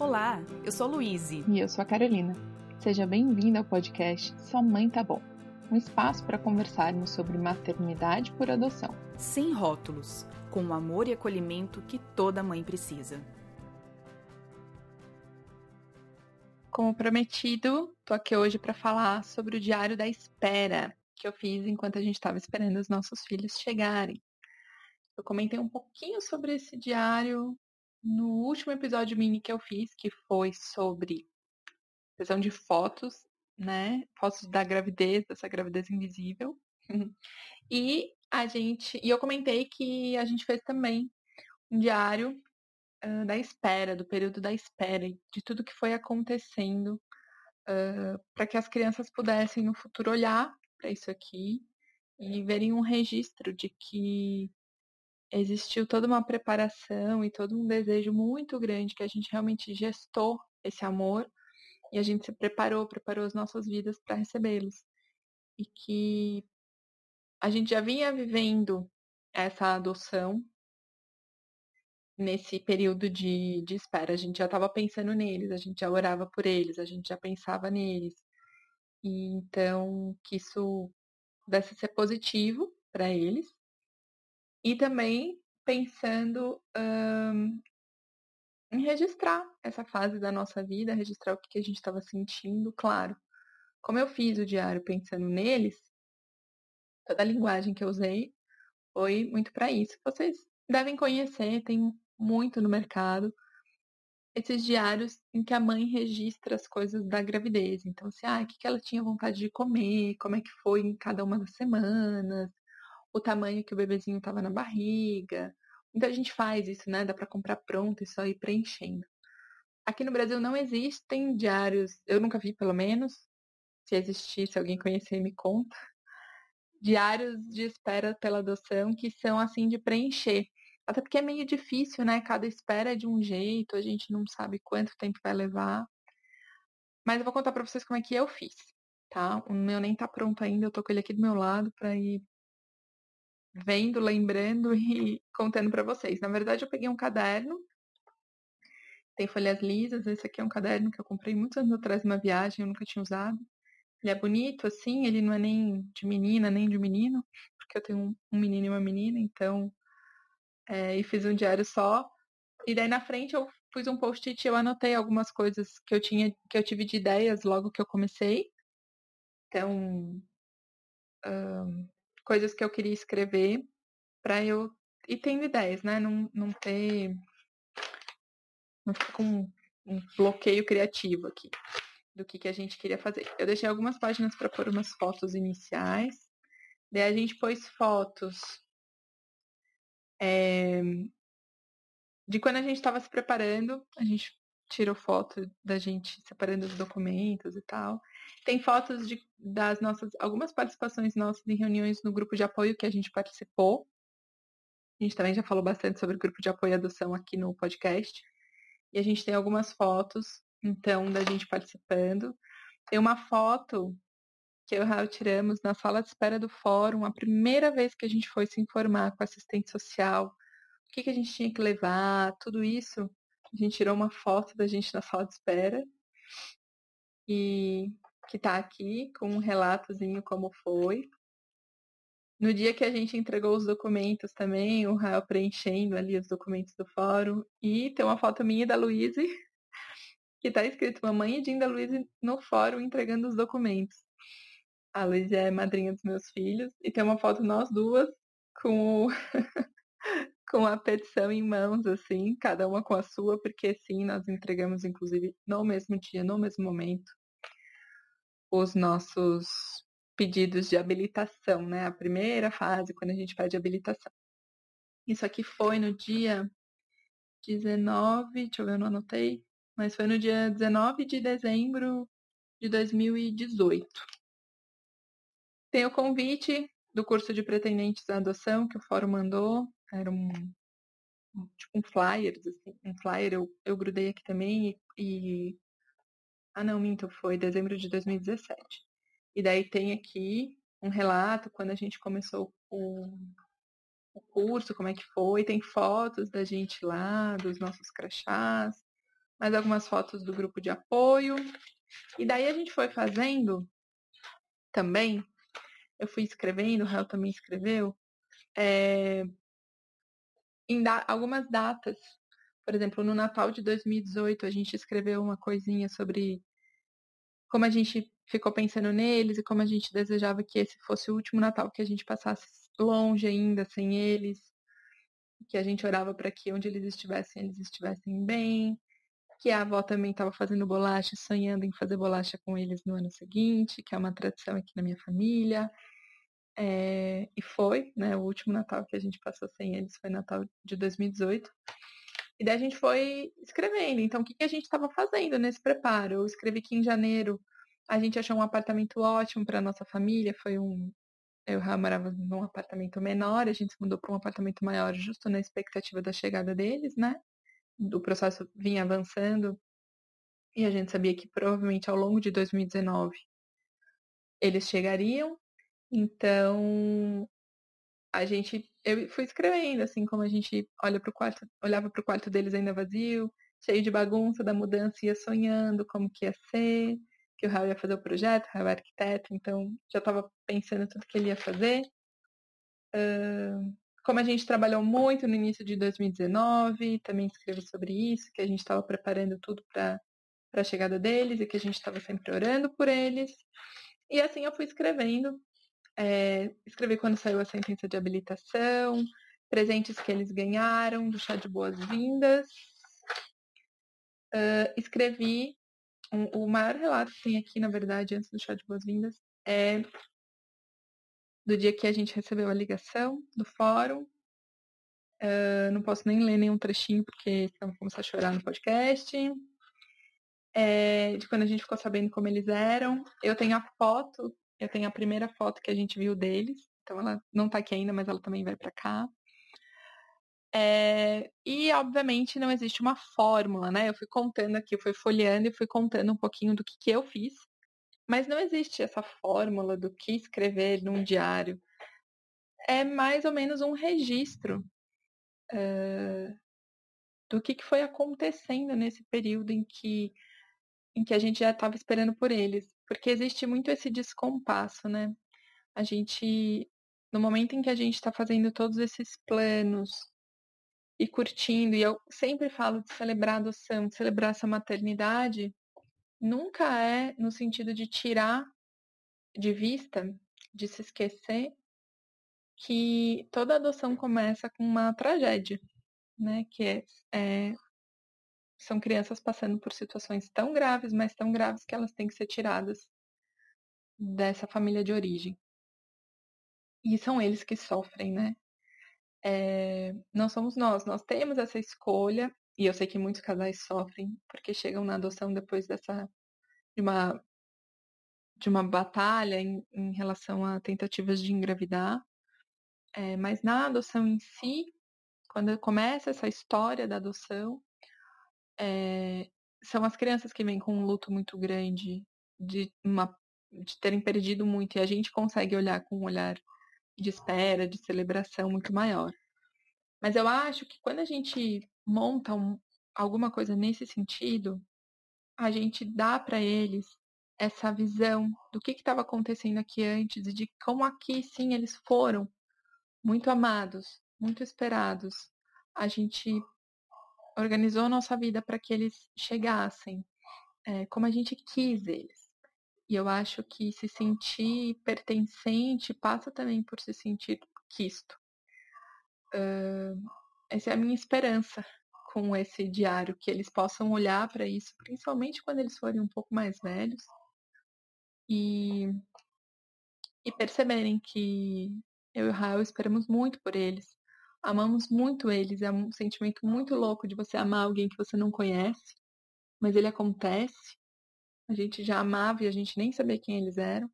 Olá, eu sou Luíse. E eu sou a Carolina. Seja bem-vinda ao podcast Sua Mãe Tá Bom um espaço para conversarmos sobre maternidade por adoção. Sem rótulos, com o amor e acolhimento que toda mãe precisa. Como prometido, tô aqui hoje para falar sobre o diário da espera que eu fiz enquanto a gente estava esperando os nossos filhos chegarem. Eu comentei um pouquinho sobre esse diário no último episódio mini que eu fiz, que foi sobre sessão de fotos, né? Fotos da gravidez, dessa gravidez invisível. e a gente, e eu comentei que a gente fez também um diário uh, da espera, do período da espera, de tudo que foi acontecendo, uh, para que as crianças pudessem no futuro olhar para isso aqui e verem um registro de que existiu toda uma preparação e todo um desejo muito grande que a gente realmente gestou esse amor e a gente se preparou, preparou as nossas vidas para recebê-los. E que a gente já vinha vivendo essa adoção nesse período de, de espera. A gente já estava pensando neles, a gente já orava por eles, a gente já pensava neles. E então que isso pudesse ser positivo para eles e também pensando um, em registrar essa fase da nossa vida, registrar o que a gente estava sentindo, claro. Como eu fiz o diário pensando neles, toda a linguagem que eu usei foi muito para isso. Vocês devem conhecer, tem muito no mercado esses diários em que a mãe registra as coisas da gravidez. Então, assim, ah, o que ela tinha vontade de comer, como é que foi em cada uma das semanas, o tamanho que o bebezinho estava na barriga. Muita gente faz isso, né? Dá para comprar pronto e só ir preenchendo. Aqui no Brasil não existem diários, eu nunca vi pelo menos. Se existir, se alguém conhecer, me conta. Diários de espera pela adoção que são assim de preencher. Até porque é meio difícil, né? Cada espera é de um jeito, a gente não sabe quanto tempo vai levar. Mas eu vou contar para vocês como é que eu fiz, tá? O meu nem tá pronto ainda, eu tô com ele aqui do meu lado para ir vendo, lembrando e contando para vocês. Na verdade, eu peguei um caderno, tem folhas lisas. Esse aqui é um caderno que eu comprei muitos anos atrás numa viagem, eu nunca tinha usado. Ele é bonito, assim, ele não é nem de menina, nem de menino, porque eu tenho um, menino e uma menina, então. É, e fiz um diário só. E daí na frente eu pus um post-it eu anotei algumas coisas que eu tinha, que eu tive de ideias logo que eu comecei. Então, um, coisas que eu queria escrever para eu ir tendo ideias, né? Não, não ter. Não ficar com um bloqueio criativo aqui do que, que a gente queria fazer. Eu deixei algumas páginas para pôr umas fotos iniciais. Daí a gente pôs fotos é, de quando a gente estava se preparando. A gente tirou foto da gente separando os documentos e tal. Tem fotos de, das nossas, algumas participações nossas em reuniões no grupo de apoio que a gente participou. A gente também já falou bastante sobre o grupo de apoio e adoção aqui no podcast. E a gente tem algumas fotos, então, da gente participando. Tem uma foto que eu e o Raul tiramos na sala de espera do fórum, a primeira vez que a gente foi se informar com assistente social, o que, que a gente tinha que levar, tudo isso a gente tirou uma foto da gente na sala de espera e que está aqui com um relatozinho como foi. No dia que a gente entregou os documentos também, o Rael preenchendo ali os documentos do fórum. E tem uma foto minha da Luíse, que está escrito Mamãe e Dinda Luíse no fórum entregando os documentos. A Luíse é madrinha dos meus filhos. E tem uma foto nós duas com o, com a petição em mãos, assim, cada uma com a sua, porque sim, nós entregamos, inclusive, no mesmo dia, no mesmo momento, os nossos pedidos de habilitação, né? A primeira fase, quando a gente pede habilitação. Isso aqui foi no dia 19, deixa eu ver, eu não anotei, mas foi no dia 19 de dezembro de 2018. Tem o convite do curso de pretendentes à adoção que o fórum mandou era um, tipo um flyer, assim, um flyer, eu, eu grudei aqui também e, e, Ah não, minto, foi dezembro de 2017. E daí tem aqui um relato quando a gente começou o, o curso, como é que foi, tem fotos da gente lá, dos nossos crachás, mais algumas fotos do grupo de apoio. E daí a gente foi fazendo também, eu fui escrevendo, o Raul também escreveu, é, em da algumas datas. Por exemplo, no Natal de 2018, a gente escreveu uma coisinha sobre como a gente ficou pensando neles e como a gente desejava que esse fosse o último Natal que a gente passasse longe ainda, sem eles. Que a gente orava para que onde eles estivessem, eles estivessem bem. Que a avó também estava fazendo bolacha, sonhando em fazer bolacha com eles no ano seguinte, que é uma tradição aqui na minha família. É, e foi, né? O último Natal que a gente passou sem eles foi Natal de 2018. E daí a gente foi escrevendo. Então, o que, que a gente estava fazendo nesse preparo? Eu escrevi que em janeiro a gente achou um apartamento ótimo para nossa família. Foi um. Eu morava num apartamento menor, a gente se mudou para um apartamento maior, justo na expectativa da chegada deles, né? O processo vinha avançando e a gente sabia que provavelmente ao longo de 2019 eles chegariam. Então, a gente, eu fui escrevendo, assim, como a gente olha pro quarto, olhava para o quarto deles ainda vazio, cheio de bagunça da mudança, ia sonhando como que ia ser, que o Raul ia fazer o projeto, o Raul é arquiteto, então já estava pensando tudo que ele ia fazer. Uh, como a gente trabalhou muito no início de 2019, também escrevi sobre isso, que a gente estava preparando tudo para a chegada deles e que a gente estava sempre orando por eles. E assim eu fui escrevendo é, escrevi quando saiu a sentença de habilitação, presentes que eles ganharam, do chá de boas-vindas. Uh, escrevi um, o maior relato que tem aqui, na verdade, antes do chá de boas-vindas, é do dia que a gente recebeu a ligação do fórum. Uh, não posso nem ler nenhum trechinho, porque senão vou começar a chorar no podcast. É, de quando a gente ficou sabendo como eles eram. Eu tenho a foto eu tenho a primeira foto que a gente viu deles, então ela não está aqui ainda, mas ela também vai para cá. É, e, obviamente, não existe uma fórmula, né? Eu fui contando aqui, fui folheando e fui contando um pouquinho do que, que eu fiz, mas não existe essa fórmula do que escrever num diário. É mais ou menos um registro uh, do que, que foi acontecendo nesse período em que, em que a gente já estava esperando por eles porque existe muito esse descompasso, né? A gente, no momento em que a gente está fazendo todos esses planos e curtindo, e eu sempre falo de celebrar a adoção, de celebrar essa maternidade, nunca é no sentido de tirar de vista, de se esquecer que toda adoção começa com uma tragédia, né? Que é, é são crianças passando por situações tão graves, mas tão graves que elas têm que ser tiradas dessa família de origem. E são eles que sofrem, né? É, não somos nós, nós temos essa escolha, e eu sei que muitos casais sofrem porque chegam na adoção depois dessa de uma de uma batalha em, em relação a tentativas de engravidar. É, mas na adoção em si, quando começa essa história da adoção, é, são as crianças que vêm com um luto muito grande de, uma, de terem perdido muito e a gente consegue olhar com um olhar de espera, de celebração muito maior. Mas eu acho que quando a gente monta um, alguma coisa nesse sentido, a gente dá para eles essa visão do que estava acontecendo aqui antes e de como aqui sim eles foram muito amados, muito esperados. A gente organizou nossa vida para que eles chegassem é, como a gente quis eles. E eu acho que se sentir pertencente passa também por se sentir quisto. Uh, essa é a minha esperança com esse diário, que eles possam olhar para isso, principalmente quando eles forem um pouco mais velhos, e, e perceberem que eu e o Raul esperamos muito por eles, amamos muito eles. É um sentimento muito louco de você amar alguém que você não conhece, mas ele acontece. A gente já amava e a gente nem sabia quem eles eram.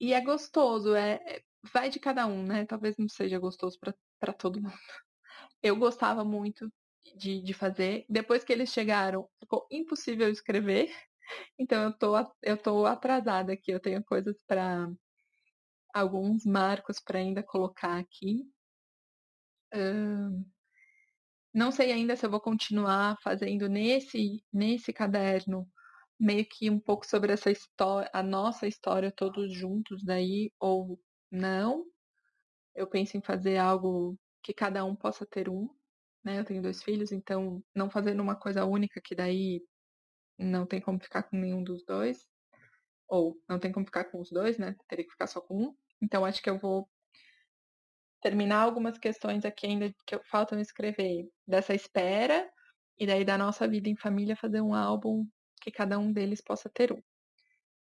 E é gostoso, é, é, vai de cada um, né? Talvez não seja gostoso para todo mundo. Eu gostava muito de, de fazer. Depois que eles chegaram, ficou impossível escrever. Então eu tô, eu tô atrasada aqui, eu tenho coisas para alguns marcos para ainda colocar aqui. Não sei ainda se eu vou continuar fazendo nesse, nesse caderno meio que um pouco sobre essa história, a nossa história todos juntos daí, ou não. Eu penso em fazer algo que cada um possa ter um, né? Eu tenho dois filhos, então não fazendo uma coisa única que daí não tem como ficar com nenhum dos dois, ou não tem como ficar com os dois, né? Teria que ficar só com um. Então acho que eu vou terminar algumas questões aqui ainda que faltam escrever dessa espera e daí da nossa vida em família fazer um álbum que cada um deles possa ter um.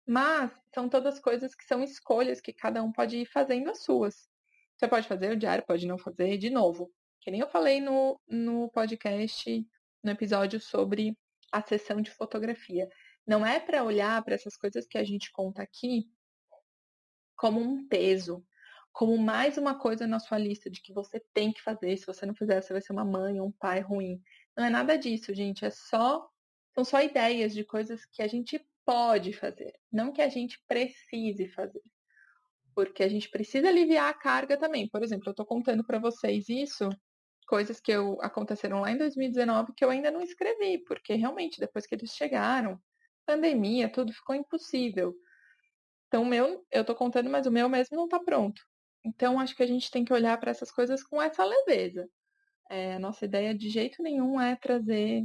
Mas são todas coisas que são escolhas que cada um pode ir fazendo as suas. Você pode fazer o diário, pode não fazer, de novo. Que nem eu falei no, no podcast, no episódio sobre a sessão de fotografia. Não é para olhar para essas coisas que a gente conta aqui como um peso, como mais uma coisa na sua lista de que você tem que fazer. Se você não fizer, você vai ser uma mãe ou um pai ruim. Não é nada disso, gente. É só são só ideias de coisas que a gente pode fazer, não que a gente precise fazer. Porque a gente precisa aliviar a carga também. Por exemplo, eu estou contando para vocês isso coisas que eu, aconteceram lá em 2019 que eu ainda não escrevi, porque realmente depois que eles chegaram, pandemia, tudo ficou impossível. Então, o meu, eu tô contando, mas o meu mesmo não tá pronto. Então, acho que a gente tem que olhar para essas coisas com essa leveza. É, a nossa ideia de jeito nenhum é trazer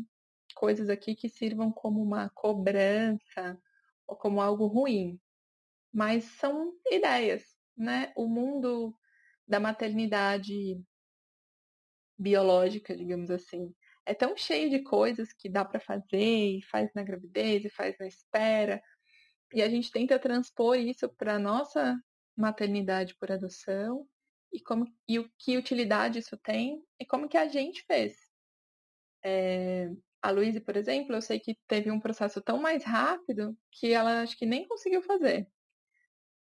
coisas aqui que sirvam como uma cobrança ou como algo ruim. Mas são ideias, né? O mundo da maternidade biológica, digamos assim. É tão cheio de coisas que dá para fazer, e faz na gravidez, e faz na espera, e a gente tenta transpor isso para nossa maternidade por adoção e como e o que utilidade isso tem e como que a gente fez. É, a Luísa, por exemplo, eu sei que teve um processo tão mais rápido que ela acho que nem conseguiu fazer.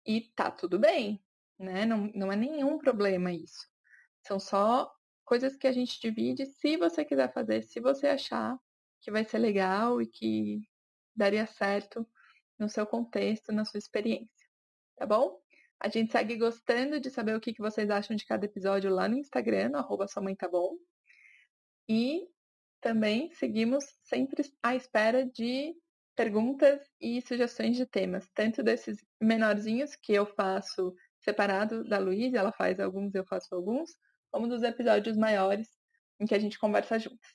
E tá tudo bem, né? Não, não é nenhum problema isso. São só coisas que a gente divide se você quiser fazer, se você achar que vai ser legal e que daria certo no seu contexto, na sua experiência. Tá bom? A gente segue gostando de saber o que vocês acham de cada episódio lá no Instagram, no arroba sua mãe tá bom. E também seguimos sempre à espera de perguntas e sugestões de temas, tanto desses menorzinhos que eu faço separado da Luísa, ela faz alguns, eu faço alguns, como dos episódios maiores em que a gente conversa juntas.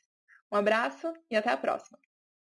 Um abraço e até a próxima!